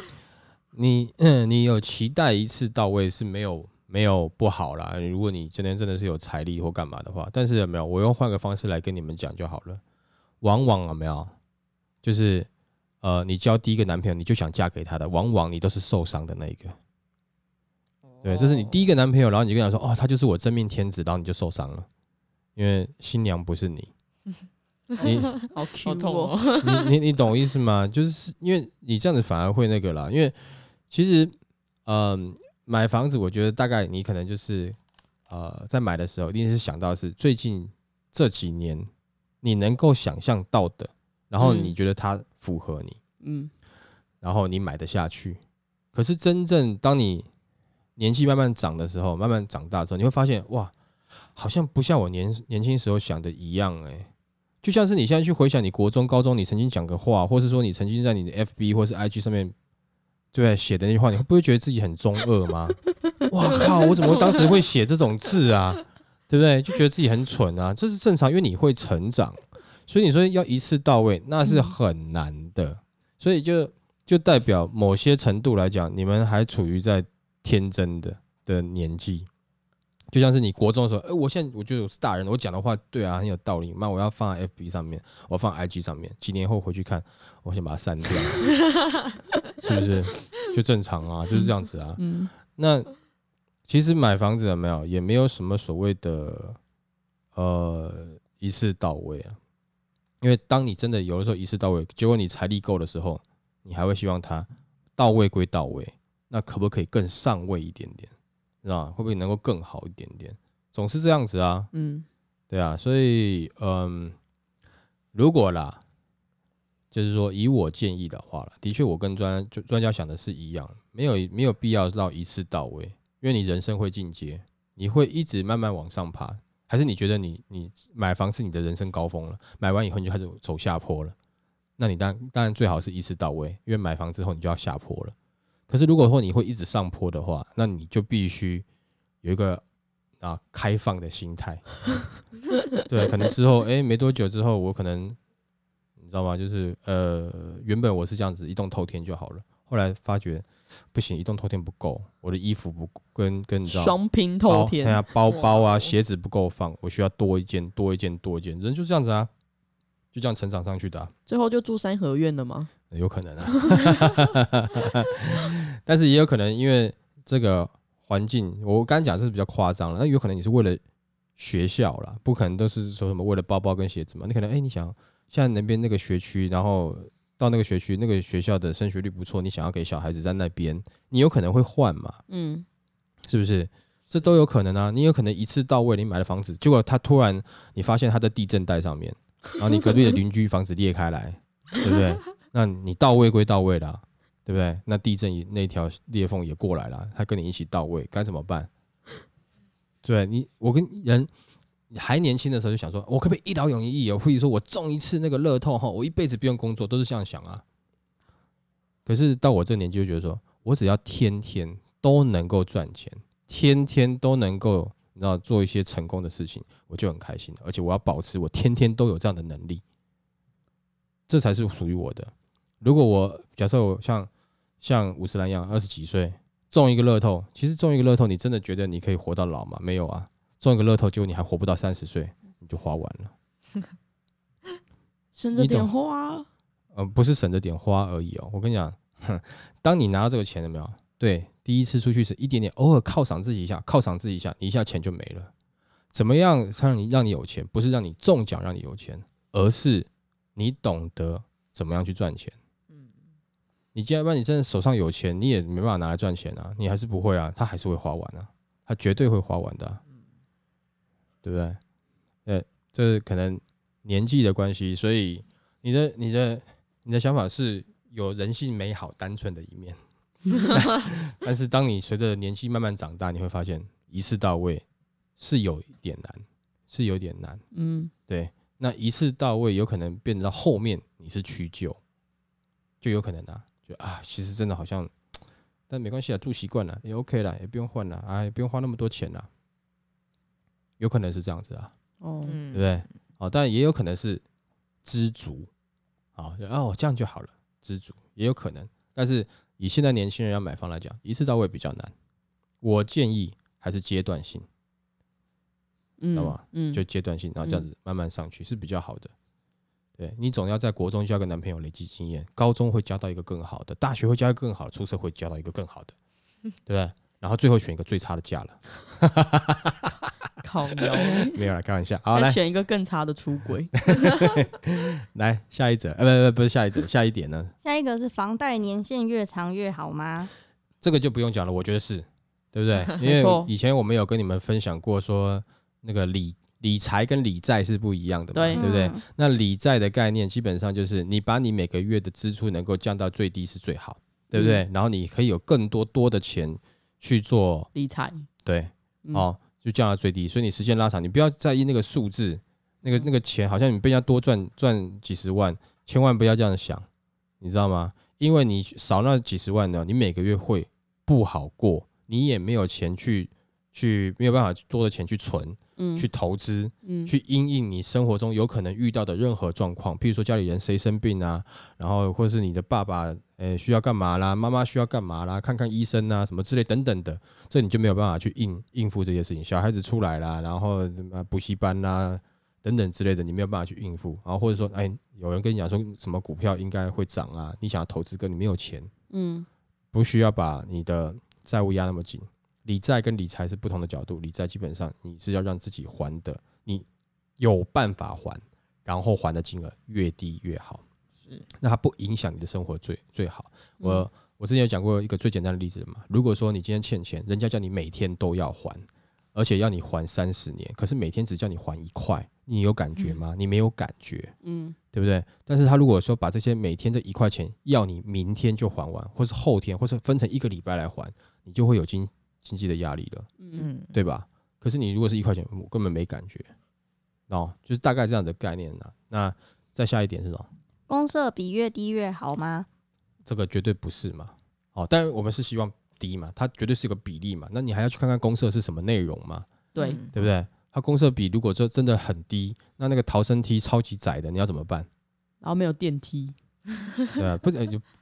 [SPEAKER 1] 你嗯，你有期待一次到位是没有没有不好啦。如果你今天真的是有财力或干嘛的话，但是有没有，我用换个方式来跟你们讲就好了。往往有没有，就是呃，你交第一个男朋友，你就想嫁给他的，往往你都是受伤的那一个。对，这是你第一个男朋友，然后你就跟他说，哦，他就是我真命天子，然后你就受伤了，因为新娘不是你。你
[SPEAKER 2] 好 Q
[SPEAKER 3] 好痛
[SPEAKER 2] 哦，
[SPEAKER 3] 哦。
[SPEAKER 1] 你你你懂我意思吗？就是因为你这样子反而会那个啦，因为其实，嗯、买房子，我觉得大概你可能就是，呃，在买的时候一定是想到是最近这几年你能够想象到的，然后
[SPEAKER 2] 嗯
[SPEAKER 1] 你觉得它符合你，
[SPEAKER 2] 嗯，
[SPEAKER 1] 然后你买得下去。可是真正当你年纪慢慢长的时候，慢慢长大之后，你会发现哇，好像不像我年年轻时候想的一样哎、就像是你现在去回想你国中、高中你曾经讲的话，或是说你曾经在你的 FB 或是 IG 上面对写的那句话，你会不会觉得自己很中二吗？哇靠！我怎么当时会写这种字啊？对不对？就觉得自己很蠢啊，这是正常，因为你会成长，所以你说要一次到位，那是很难的，所以就就代表某些程度来讲，你们还处于在天真的的年纪。就像是你国中的时候，哎、我现在我觉得我是大人，我讲的话对啊，很有道理。那，我要放在 FB 上面，我要放 IG 上面，几年后回去看，我先把它删掉，是不是？就正常啊，就是这样子啊。
[SPEAKER 2] 嗯，
[SPEAKER 1] 那其实买房子有没有，也没有什么所谓的呃一次到位啊。因为当你真的有的时候一次到位，结果你财力够的时候，你还会希望它到位归到位，那可不可以更上位一点点，是吧？会不会能够更好一点点？总是这样子啊，
[SPEAKER 2] 嗯，
[SPEAKER 1] 对啊，所以嗯，如果啦，就是说以我建议的话啦，的确我跟专就专家想的是一样，没有没有必要到一次到位，因为你人生会进阶，你会一直慢慢往上爬，还是你觉得你你买房是你的人生高峰了，买完以后你就开始走下坡了，那你当当然最好是一次到位，因为买房之后你就要下坡了。可是如果说你会一直上坡的话，那你就必须有一个啊开放的心态。对，可能之后哎、诶没多久之后，我可能你知道吗？就是呃原本我是这样子一动透天就好了，后来发觉不行，一动透天不够，我的衣服不跟跟你知道
[SPEAKER 2] 双拼
[SPEAKER 1] 包
[SPEAKER 2] 透天
[SPEAKER 1] 看，下包包啊鞋子不够放，我需要多一件多一件多一件，人就这样子啊，就这样成长上去的啊、
[SPEAKER 2] 最后就住三合院了吗？
[SPEAKER 1] 有可能啊，但是也有可能因为这个环境，我刚刚讲是比较夸张了，那有可能你是为了学校啦，不可能都是说什么为了包包跟鞋子嘛，你可能哎、你想现在那边那个学区，然后到那个学区那个学校的升学率不错，你想要给小孩子在那边，你有可能会换嘛，
[SPEAKER 2] 嗯，
[SPEAKER 1] 是不是？这都有可能啊！你有可能一次到位，你买了房子，结果他突然你发现他在地震带上面，然后你隔壁的邻居房子裂开来，对不对？那你到位归到位啦，对不对？那地震那条裂缝也过来了，他跟你一起到位，该怎么办？对你，我跟人还年轻的时候就想说，我可不可以一劳永逸哦？或者说我中一次那个乐透哈，我一辈子不用工作，都是这样想啊。可是到我这年纪，就觉得说我只要天天都能够赚钱，天天都能够你知道做一些成功的事情，我就很开心。而且我要保持我天天都有这样的能力，这才是属于我的。如果我假设我像像五十岚一样，二十几岁中一个乐透，其实中一个乐透，你真的觉得你可以活到老吗？没有啊，中一个乐透，结果你还活不到三十岁，你就花完了。
[SPEAKER 2] 省着点花，
[SPEAKER 1] 呃，不是省着点花而已哦。我跟你讲，哼 当你拿到这个钱了没有？对，第一次出去是一点点，偶尔犒赏自己一下，犒赏自己一下，你一下钱就没了。怎么样让你让你有钱？不是让你中奖让你有钱，而是你懂得怎么样去赚钱。你既然不然你真的手上有钱，你也没办法拿来赚钱啊，你还是不会啊，他还是会花完啊，他绝对会花完的啊、对不对？呃，这可能年纪的关系，所以你的你的你的想法是有人性美好单纯的一面，但是当你随着年纪慢慢长大，你会发现一次到位是有一点难，是有点难。
[SPEAKER 2] 嗯，
[SPEAKER 1] 对，那一次到位有可能变到后面你是屈就，就有可能啊，就啊，其实真的好像，但没关系啊，住习惯了也 OK 了，也不用换了啊，也不用花那么多钱了，有可能是这样子啊。
[SPEAKER 2] 哦，
[SPEAKER 3] 嗯
[SPEAKER 1] 对不对？哦，但也有可能是知足，啊，哦，这样就好了，知足也有可能。但是以现在年轻人要买房来讲，一次到位比较难。我建议还是阶段性，
[SPEAKER 2] 嗯，
[SPEAKER 1] 知道吧
[SPEAKER 2] 嗯，
[SPEAKER 1] 就阶段性，然后这样子慢慢上去是比较好的。对你总要在国中交个男朋友累积经验，高中会交到一个更好的，大学会交一个更好的，出社会交到一个更好的，对不对？然后最后选一个最差的嫁了，
[SPEAKER 2] 靠腰，
[SPEAKER 1] 没有啦，开玩笑。好，来
[SPEAKER 2] 再选一个更差的出轨，
[SPEAKER 1] 来下一则，呃，不不不是下一则，下一点呢？
[SPEAKER 4] 下一个是房贷年限越长越好吗？
[SPEAKER 1] 这个就不用讲了，我觉得是，对不对？因为
[SPEAKER 2] 错
[SPEAKER 1] 以前我们有跟你们分享过说，那个理理财跟理债是不一样的嘛，
[SPEAKER 2] 对
[SPEAKER 1] 对不对？
[SPEAKER 4] 嗯
[SPEAKER 1] 那理债的概念基本上就是你把你每个月的支出能够降到最低是最好，对不对？然后你可以有更多多的钱去做，
[SPEAKER 2] 理财，
[SPEAKER 1] 对，
[SPEAKER 2] 嗯
[SPEAKER 1] 哦，就降到最低。所以你时间拉长，你不要在意那个数字，那个那个钱好像你被人家多赚赚几十万，千万不要这样想，你知道吗？因为你少那几十万呢，你每个月会不好过，你也没有钱去去没有办法多的钱去存，
[SPEAKER 2] 嗯，
[SPEAKER 1] 去投资，
[SPEAKER 2] 嗯
[SPEAKER 1] 去因应你生活中有可能遇到的任何状况，譬如说家里人谁生病啊，然后或者是你的爸爸呃需要干嘛啦，妈妈需要干嘛啦，看看医生啊什么之类等等的，这你就没有办法去应应付这些事情。小孩子出来啦，然后什么补习班啦等等之类的，你没有办法去应付。然后或者说，哎，有人跟你讲说什么股票应该会涨啊，你想要投资，跟你没有钱，
[SPEAKER 2] 嗯
[SPEAKER 1] 不需要把你的债务压那么紧。理债跟理财是不同的角度，理债基本上你是要让自己还的，你有办法还，然后还的金额越低越好。
[SPEAKER 3] 是
[SPEAKER 1] 那它不影响你的生活最最好。我、我之前有讲过一个最简单的例子嘛，如果说你今天欠钱，人家叫你每天都要还，而且要你还三十年，可是每天只叫你还一块，你有感觉吗？你没有感觉，
[SPEAKER 2] 嗯
[SPEAKER 1] 对不对？但是他如果说把这些每天这一块钱要你明天就还完，或是后天，或是分成一个礼拜来还，你就会有经经济的压力了，
[SPEAKER 2] 嗯
[SPEAKER 3] 嗯，
[SPEAKER 1] 对吧？可是你如果是一块钱，我根本没感觉，哦，就是大概这样的概念呢。那再下一点是什么？
[SPEAKER 4] 公社比越低越好吗？
[SPEAKER 1] 这个绝对不是嘛。哦，但我们是希望低嘛，它绝对是一个比例嘛。那你还要去看看公社是什么内容嘛，
[SPEAKER 2] 对
[SPEAKER 3] 嗯
[SPEAKER 1] 对不对？它公社比如果这真的很低，那那个逃生梯超级窄的，你要怎么办？
[SPEAKER 2] 然后没有电梯，
[SPEAKER 1] 对啊，不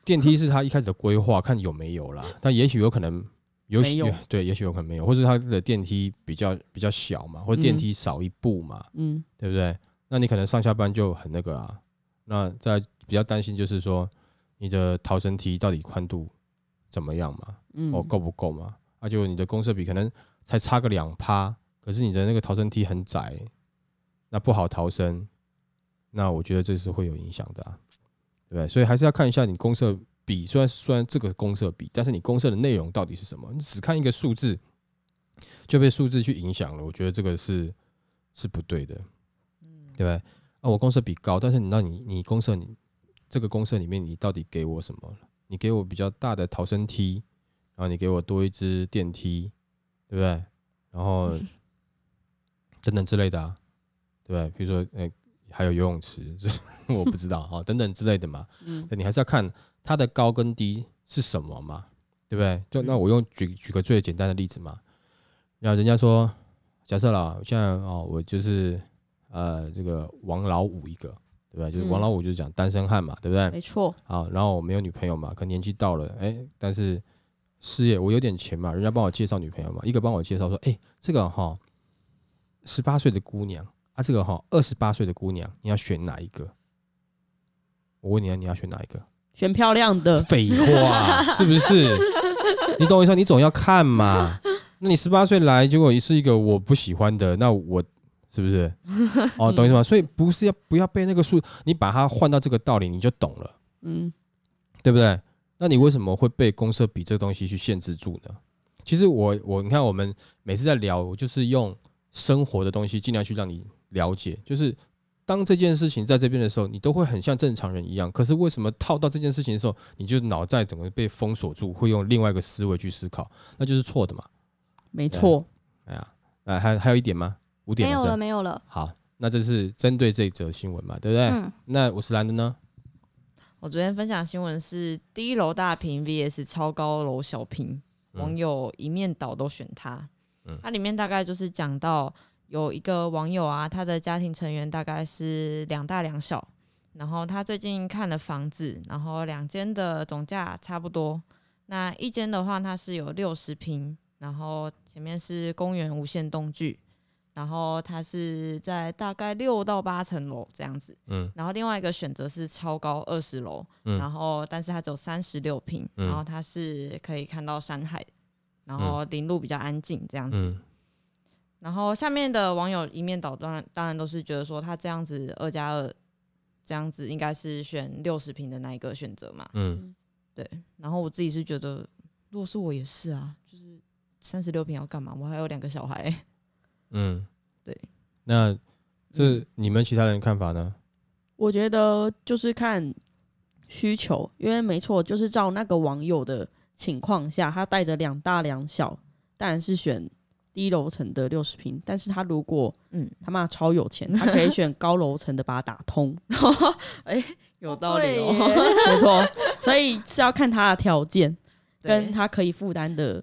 [SPEAKER 1] 电梯是他一开始的规划，看有没有啦。但也许有可能有
[SPEAKER 2] 没有
[SPEAKER 1] 对，也许有可能没有，或是它的电梯比较比较小嘛，或者电
[SPEAKER 2] 嗯
[SPEAKER 1] 梯少一步嘛，
[SPEAKER 2] 嗯
[SPEAKER 1] 对不对？那你可能上下班就很那个啊。那在比较担心就是说，你的逃生梯到底宽度怎么样嘛？
[SPEAKER 2] 嗯，
[SPEAKER 1] 哦，够不够嘛？啊，就你的公设比可能才差个两趴，可是你的那个逃生梯很窄，那不好逃生，那我觉得这是会有影响的啊，对不对？所以还是要看一下你公设比，虽然虽然这个公社比，但是你公社的内容到底是什么？你只看一个数字就被数字去影响了，我觉得这个是是不对的，对不对？啊，我公社比高，但是你那你你公社你这个公社里面你到底给我什么？你给我比较大的逃生梯，然后你给我多一只电梯，对不对？然后 等等之类的啊，对不对？比如说，呃，还有游泳池，这我不知道啊，等等之类的嘛。
[SPEAKER 2] 嗯
[SPEAKER 1] 那你还是要看它的高跟低是什么嘛，对不对？就那我用举举个最简单的例子嘛，然后人家说，假设啦，现在哦，我就是呃这个王老五一个，对不对？就是王
[SPEAKER 2] 嗯
[SPEAKER 1] 老五就是讲单身汉嘛，对不对？
[SPEAKER 2] 没错，
[SPEAKER 1] 好，然后我没有女朋友嘛，可年纪到了，哎，但是事业我有点钱嘛，人家帮我介绍女朋友嘛，一个帮我介绍说，哎，这个哈十八岁的姑娘啊，这个哈二十八岁的姑娘，你要选哪一个？我问你啊，你要选哪一个？
[SPEAKER 2] 选漂亮的，
[SPEAKER 1] 废话，是不是？你懂我意思吗？你总要看嘛。那你十八岁来，结果是一个我不喜欢的，那我是不是？哦，懂我意思吗？所以不是要不要被那个数，你把它换到这个道理，你就懂了。
[SPEAKER 2] 嗯
[SPEAKER 1] 对不对？那你为什么会被公社比这个东西去限制住呢？其实我我你看，我们每次在聊，我就是用生活的东西尽量去让你了解，就是当这件事情在这边的时候，你都会很像正常人一样。可是为什么套到这件事情的时候，你就脑袋整个被封锁住，会用另外一个思维去思考，那就是错的嘛？
[SPEAKER 2] 没错，
[SPEAKER 1] 哎呀，哎，还还有一点吗？五点
[SPEAKER 4] 没有了，没有了。
[SPEAKER 1] 好，那这是针对这则新闻嘛，对不对？
[SPEAKER 4] 嗯，
[SPEAKER 1] 那五十岚的呢？
[SPEAKER 3] 我昨天分享新闻是低楼大屏 VS 超高楼小屏，
[SPEAKER 1] 嗯
[SPEAKER 3] 网友一面倒都选它。
[SPEAKER 1] 嗯
[SPEAKER 3] 它里面大概就是讲到有一个网友啊，他的家庭成员大概是两大两小，然后他最近看了房子，然后两间的总价差不多。那一间的话，它是有六十平，然后前面是公园无限动距，然后它是在大概六到八层楼这样子。
[SPEAKER 1] 嗯
[SPEAKER 3] 然后另外一个选择是超高二十楼，
[SPEAKER 1] 嗯
[SPEAKER 3] 然后但是它只有三十六平，
[SPEAKER 1] 嗯
[SPEAKER 3] 然后它是可以看到山海，然后林路比较安静这样子。
[SPEAKER 1] 嗯
[SPEAKER 3] 然后下面的网友一面倒，当然当然都是觉得说他这样子二加二这样子应该是选六十平的那一个选择嘛。
[SPEAKER 1] 嗯对
[SPEAKER 3] 然后我自己是觉得，如果是我也是啊，就是三十六平要干嘛？我还有两个小孩、
[SPEAKER 1] 嗯，
[SPEAKER 3] 对，
[SPEAKER 1] 那这你们其他人看法呢？
[SPEAKER 2] 我觉得就是看需求，因为没错，就是照那个网友的情况下，他带着两大两小，当然是选低楼层的六十平。但是他如果
[SPEAKER 3] 嗯，
[SPEAKER 2] 他妈超有钱，他可以选高楼层的把它打通。哎、有道理哦，没错。所以是要看他的条件跟他可以负担的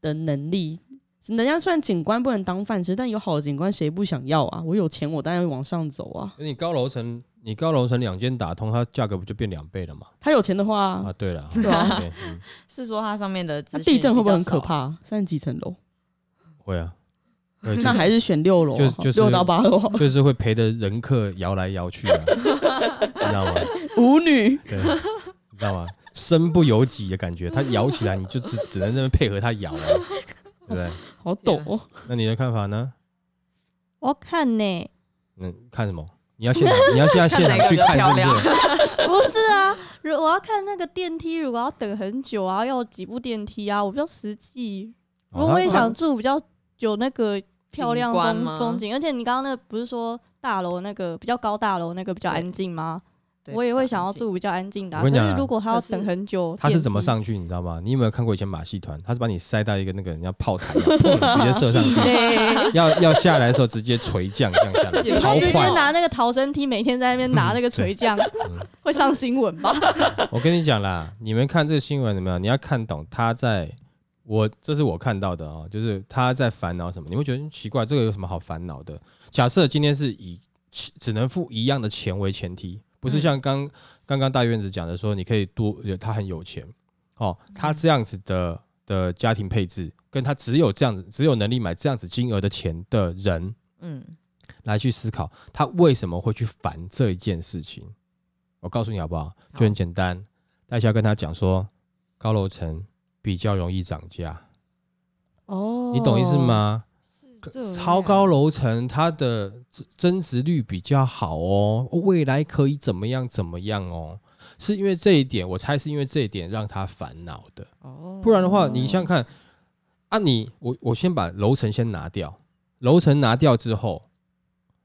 [SPEAKER 2] 的能力。人家虽然景观不能当饭吃，但有好的景观谁不想要啊？我有钱，我当然会往上走啊。
[SPEAKER 1] 你高楼层，你高楼层两间打通，它价格不就变两倍了吗？
[SPEAKER 2] 他有钱的话，
[SPEAKER 1] 啊，对了，
[SPEAKER 2] 对啊
[SPEAKER 1] OK，嗯
[SPEAKER 3] 是说它上面的
[SPEAKER 2] 地震会不会很？可怕？三十几层楼，
[SPEAKER 1] 会啊，
[SPEAKER 2] 那还是选六楼啊，
[SPEAKER 1] 就就是
[SPEAKER 2] 六到八楼好了，
[SPEAKER 1] 就是会陪着人客摇来摇去啊，你知道吗？
[SPEAKER 2] 舞女。
[SPEAKER 1] 对，你知道吗？身不由己的感觉，它摇起来，你就只只能在那边配合它摇啊，对不对？
[SPEAKER 2] 好陡哦！
[SPEAKER 1] 那你的看法呢？
[SPEAKER 4] 我要看呢，
[SPEAKER 1] 嗯，看什么？你要现场，你要现在现场去看，是不是？
[SPEAKER 4] 不是啊，如我要看那个电梯，如果要等很久啊，要有几部电梯啊，我比较实际。如果我也
[SPEAKER 1] 哦
[SPEAKER 4] 想住比较有那个漂亮风风景，而且你刚刚那个不是说大楼那个比较高大楼那个比较安静吗？
[SPEAKER 3] 对
[SPEAKER 4] 我也会想要住比较安静的、啊。
[SPEAKER 1] 我跟你讲
[SPEAKER 4] 如果他要等很久，
[SPEAKER 1] 他是怎么？上去？你知道吗？你有没有看过以前马戏团？他是把你塞到一个那个人家炮台，砰直接射上去，要要下来的时候直接垂降降下来，
[SPEAKER 4] 直接。拿那个逃生梯，每天在那边拿那个垂降，
[SPEAKER 1] 嗯
[SPEAKER 4] 会上新闻吧？
[SPEAKER 1] 我跟你讲啦，你们看这个新闻怎么样？你要看懂他在，我这是我看到的哦，就是他在烦恼什么？你会觉得嗯奇怪，这个有什么好烦恼的？假设今天是以只能付一样的钱为前提，不是像刚刚刚大院子讲的说，你可以多，他很有钱哦，他这样子的的家庭配置，跟他只有这样子只有能力买这样子金额的钱的人，
[SPEAKER 3] 嗯，
[SPEAKER 1] 来去思考他为什么会去烦这一件事情。我告诉你好不好？就很简单，大家要跟他讲说，高楼层比较容易涨价，
[SPEAKER 2] 哦，
[SPEAKER 1] 你懂意思？吗？超高楼层它的增增值率比较好哦，未来可以怎么样怎么样哦？是因为这一点，我猜是因为这一点让他烦恼的。
[SPEAKER 3] 哦，
[SPEAKER 1] 不然的话，你想想看啊你，我我先把楼层先拿掉，楼层拿掉之后，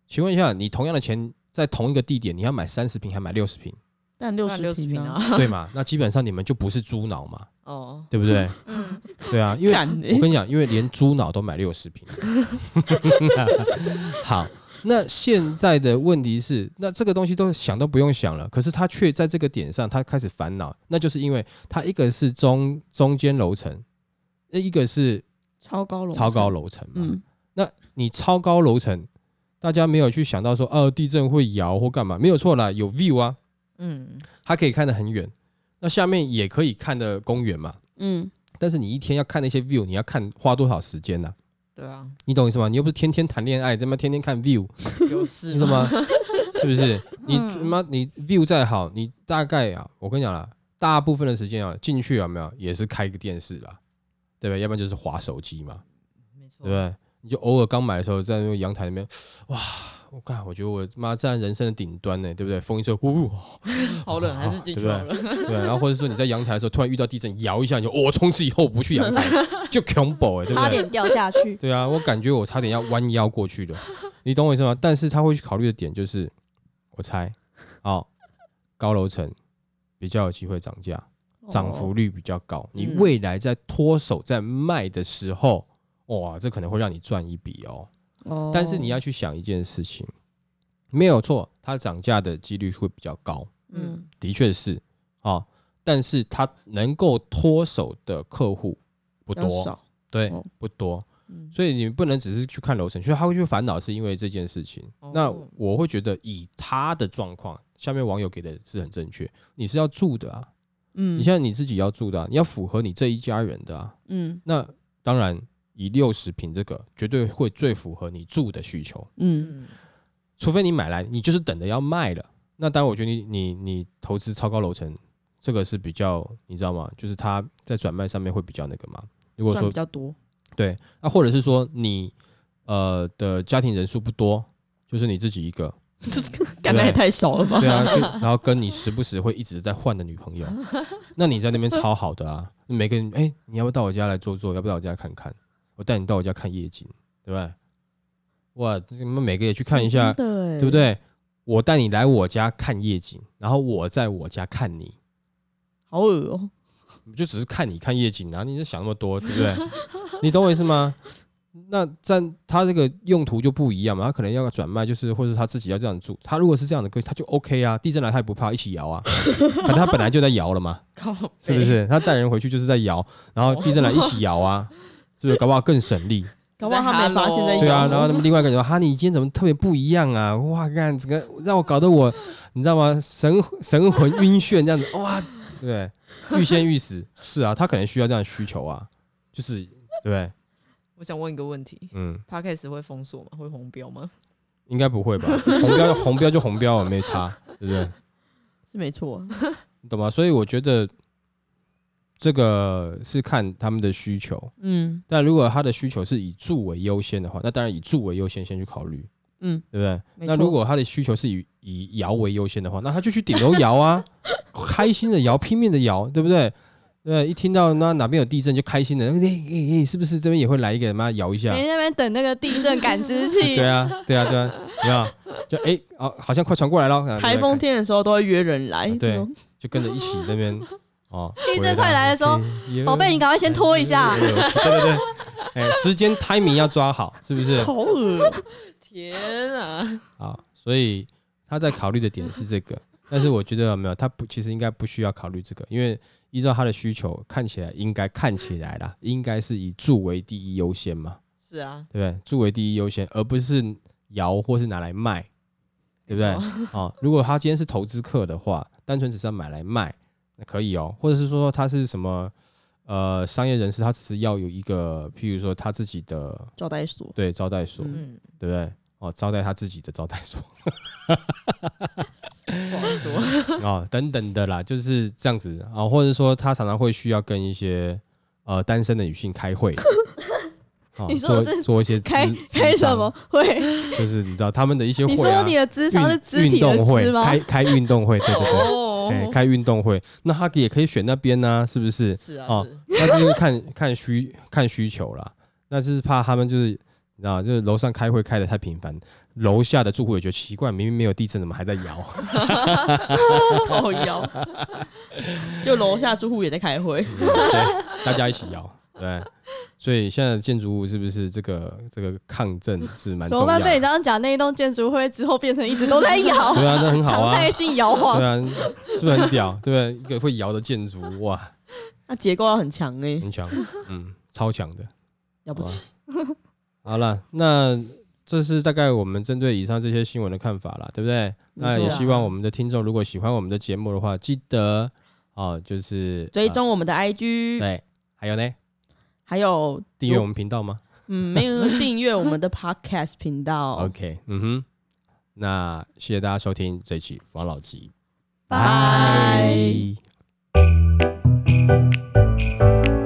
[SPEAKER 1] 请问一下，你同样的钱在同一个地点，你要买三十平还买六十平，
[SPEAKER 2] 但六
[SPEAKER 3] 那六
[SPEAKER 2] 十平
[SPEAKER 3] 啊，
[SPEAKER 1] 对吗？那基本上你们就不是猪脑嘛，
[SPEAKER 3] 哦，
[SPEAKER 1] 对不对？
[SPEAKER 4] 嗯，
[SPEAKER 1] 对啊，因为我跟你讲，因为连猪脑都买六十平。好，那现在的问题是，那这个东西都想都不用想了，可是他却在这个点上，他开始烦恼，那就是因为他一个是中中间楼层，那一个是
[SPEAKER 2] 超高楼，
[SPEAKER 1] 超高，楼层嘛。
[SPEAKER 2] 嗯，
[SPEAKER 1] 那你超高楼层，大家没有去想到说，哦，地震会摇或干嘛？没有错啦，有 view 啊，
[SPEAKER 3] 嗯，
[SPEAKER 1] 他可以看得很远，那下面也可以看的公园嘛。
[SPEAKER 2] 嗯，
[SPEAKER 1] 但是你一天要看那些 view，你要看花多少时间呢、
[SPEAKER 3] 对啊，
[SPEAKER 1] 你懂意思吗？你又不是天天谈恋爱，他妈天天看 view，
[SPEAKER 3] 有事
[SPEAKER 1] 你懂吗？是不是？你妈你 view 再好，你大概啊，我跟你讲啦，大部分的时间啊，进去有没有也是开个电视啦，对不对？要不然就是划手机嘛，
[SPEAKER 3] 没错，
[SPEAKER 1] 对不对？你就偶尔刚买的时候，在那个阳台那边，哇，我看，我觉得我妈站在人生的顶端呢，对不对？风一吹，呼，
[SPEAKER 3] 好冷，还是 进去了。
[SPEAKER 1] 对，然后或者说你在阳台的时候，突然遇到地震，摇一下，你就哦，从此以后不去阳台，就恐怖哎，对不对？
[SPEAKER 4] 差点掉下去。
[SPEAKER 1] 对啊，我感觉我差点要弯腰过去了，你懂我意思吗？但是他会去考虑的点就是，我猜，哦，高楼层比较有机会涨价，涨幅率比较高，你
[SPEAKER 3] 嗯
[SPEAKER 1] 未来在脱手在卖的时候，哇，这可能会让你赚一笔哦。
[SPEAKER 2] 哦，
[SPEAKER 1] 但是你要去想一件事情，没有错，它涨价的几率会比较高，
[SPEAKER 3] 嗯，
[SPEAKER 1] 的确是啊、但是它能够脱手的客户不多，对，
[SPEAKER 2] 哦
[SPEAKER 1] 不多。
[SPEAKER 2] 嗯，
[SPEAKER 1] 所以你不能只是去看楼层，所以他会去烦恼，是因为这件事情。
[SPEAKER 3] 哦
[SPEAKER 1] 那我会觉得，以他的状况，下面网友给的是很正确，你是要住的啊，
[SPEAKER 2] 嗯，
[SPEAKER 1] 你现在你自己要住的、啊，你要符合你这一家人的啊。
[SPEAKER 2] 嗯
[SPEAKER 1] 那当然，以六十平这个，绝对会最符合你住的需求，
[SPEAKER 2] 嗯
[SPEAKER 3] 嗯，
[SPEAKER 1] 除非你买来，你就是等着要卖了。那当然，我觉得你你你投资超高楼层，这个是比较，你知道吗？就是它在转卖上面会比较那个嘛。如果说
[SPEAKER 2] 比较多，
[SPEAKER 1] 对，那或者是说你呃的家庭人数不多，就是你自己一个，这
[SPEAKER 2] 干的也太少了吧？
[SPEAKER 1] 对啊，就然后跟你时不时会一直在换的女朋友，那你在那边超好的啊，每个人哎、你要不要到我家来坐坐？要不要到我家看看？我带你到我家看夜景，对不对？哇，你们每个也去看一下，对不？对？我带你来我家看夜景，然后我在我家看你，
[SPEAKER 2] 好恶哦、
[SPEAKER 1] 就只是看你看夜景啊，你在想那么多，对不对？你懂我意思吗？那在他这个用途就不一样嘛，他可能要转卖，就是或者他自己要这样住。他如果是这样的歌，他就 OK 啊，地震来他也不怕，一起摇啊，反正他本来就在摇了嘛，是不是？他带人回去就是在摇，然后地震来一起摇啊，是不是？搞不好更省力。
[SPEAKER 2] 搞不好他没发现在
[SPEAKER 1] 对啊，然后他们另外一个人说：“哈，你今天怎么特别不一样啊？哇，看整个让我搞得我，你知道吗？神神魂晕眩这样子，哇，对？欲仙欲死，是啊，他可能需要这样的需求啊，就是对？
[SPEAKER 3] 我想问一个问题
[SPEAKER 1] 嗯
[SPEAKER 3] ，，Podcast 会封锁吗？会红标吗？
[SPEAKER 1] 应该不会吧？红标就红标就红标，没差，对不对？
[SPEAKER 2] 是没错，
[SPEAKER 1] 你懂吗？所以我觉得这个是看他们的需求，
[SPEAKER 2] 嗯
[SPEAKER 1] 但如果他的需求是以住为优先的话，那当然以住为优先先去考虑。
[SPEAKER 2] 嗯，
[SPEAKER 1] 对不对？那如果他的需求是以以摇为优先的话，那他就去顶楼摇啊，开心的摇，拼命的摇，对不对？对，一听到那哪边有地震就开心的，哎哎哎，是不是这边也会来一个妈摇一下？
[SPEAKER 4] 你那边等那个地震感知器，
[SPEAKER 1] 对啊，对啊，对啊，有啊？就哎哦，好像快传过来了。啊
[SPEAKER 2] 台风天的时候都会约人来，
[SPEAKER 1] 对就跟着一起那边哦。
[SPEAKER 4] 地震快来的时候，宝贝，你赶快先拖一下。
[SPEAKER 1] 对对对，哎，时间 timing 要抓好，是不是？
[SPEAKER 2] 好恶哦、
[SPEAKER 3] 天啊！
[SPEAKER 1] 啊，所以他在考虑的点是这个，但是我觉得有没有，他不其实应该不需要考虑这个，因为依照他的需求，看起来应该看起来啦，应该是以住为第一优先嘛，
[SPEAKER 3] 是啊，
[SPEAKER 1] 对不对？住为第一优先，而不是摇或是拿来卖，对不对？
[SPEAKER 3] 啊
[SPEAKER 1] 哦，如果他今天是投资客的话，单纯只是要买来卖，那可以哦，或者是说他是什么呃商业人士，他只是要有一个，譬如说他自己的
[SPEAKER 2] 招待所，
[SPEAKER 1] 对招待所，
[SPEAKER 2] 嗯
[SPEAKER 3] 嗯，
[SPEAKER 1] 对不对？哦，招待他自己的招待所。
[SPEAKER 3] 不好说。
[SPEAKER 1] 哦，等等的啦，就是这样子啊、或者说他常常会需要跟一些呃单身的女性开会，
[SPEAKER 4] 你说的是
[SPEAKER 1] 做一些
[SPEAKER 4] 开
[SPEAKER 1] 咨
[SPEAKER 4] 开什么？会？
[SPEAKER 1] 就是你知道他们的一些
[SPEAKER 4] 你
[SPEAKER 1] 会啊，
[SPEAKER 4] 说你的智商是肢体的
[SPEAKER 1] 运动会
[SPEAKER 4] 肢吗？
[SPEAKER 1] 开开运动会，对对对，
[SPEAKER 3] 哦
[SPEAKER 1] 哎、开运动会，那他也可以选那边呢、是不是？
[SPEAKER 3] 是啊，
[SPEAKER 1] 哦那就是看 看需看需求啦，那就是怕他们就是你知道，就是楼上开会开的太频繁，楼下的住户也觉得奇怪，明明没有地震，怎么还在摇？
[SPEAKER 2] 好摇，就楼下住户也在开会，
[SPEAKER 1] 对，大家一起摇，对。所以现在的建筑物是不是这个这个抗震是蛮重要
[SPEAKER 4] 怎么办？被你
[SPEAKER 1] 的？
[SPEAKER 4] 这样讲，那一栋建筑会之后变成一直都在摇，
[SPEAKER 1] 对啊，那很好啊，
[SPEAKER 4] 常态性摇晃
[SPEAKER 1] 对。啊，是不是很屌？对不对？一个会摇的建筑，哇，
[SPEAKER 2] 那结构要很强哎、
[SPEAKER 1] 很强，嗯，超强的。
[SPEAKER 2] 了不起。
[SPEAKER 1] 好了，那这是大概我们针对以上这些新闻的看法啦，对不对？那也希望我们的听众如果喜欢我们的节目的话，记得哦，就是
[SPEAKER 2] 追
[SPEAKER 1] 呃
[SPEAKER 2] 踪我们的 IG，、
[SPEAKER 1] 对，还有呢，
[SPEAKER 2] 还有
[SPEAKER 1] 订阅我们频道吗
[SPEAKER 2] 嗯，没有订阅我们的 Podcast 频道。
[SPEAKER 1] OK，嗯哼，那谢谢大家收听这一期王老吉，
[SPEAKER 4] 拜
[SPEAKER 1] 拜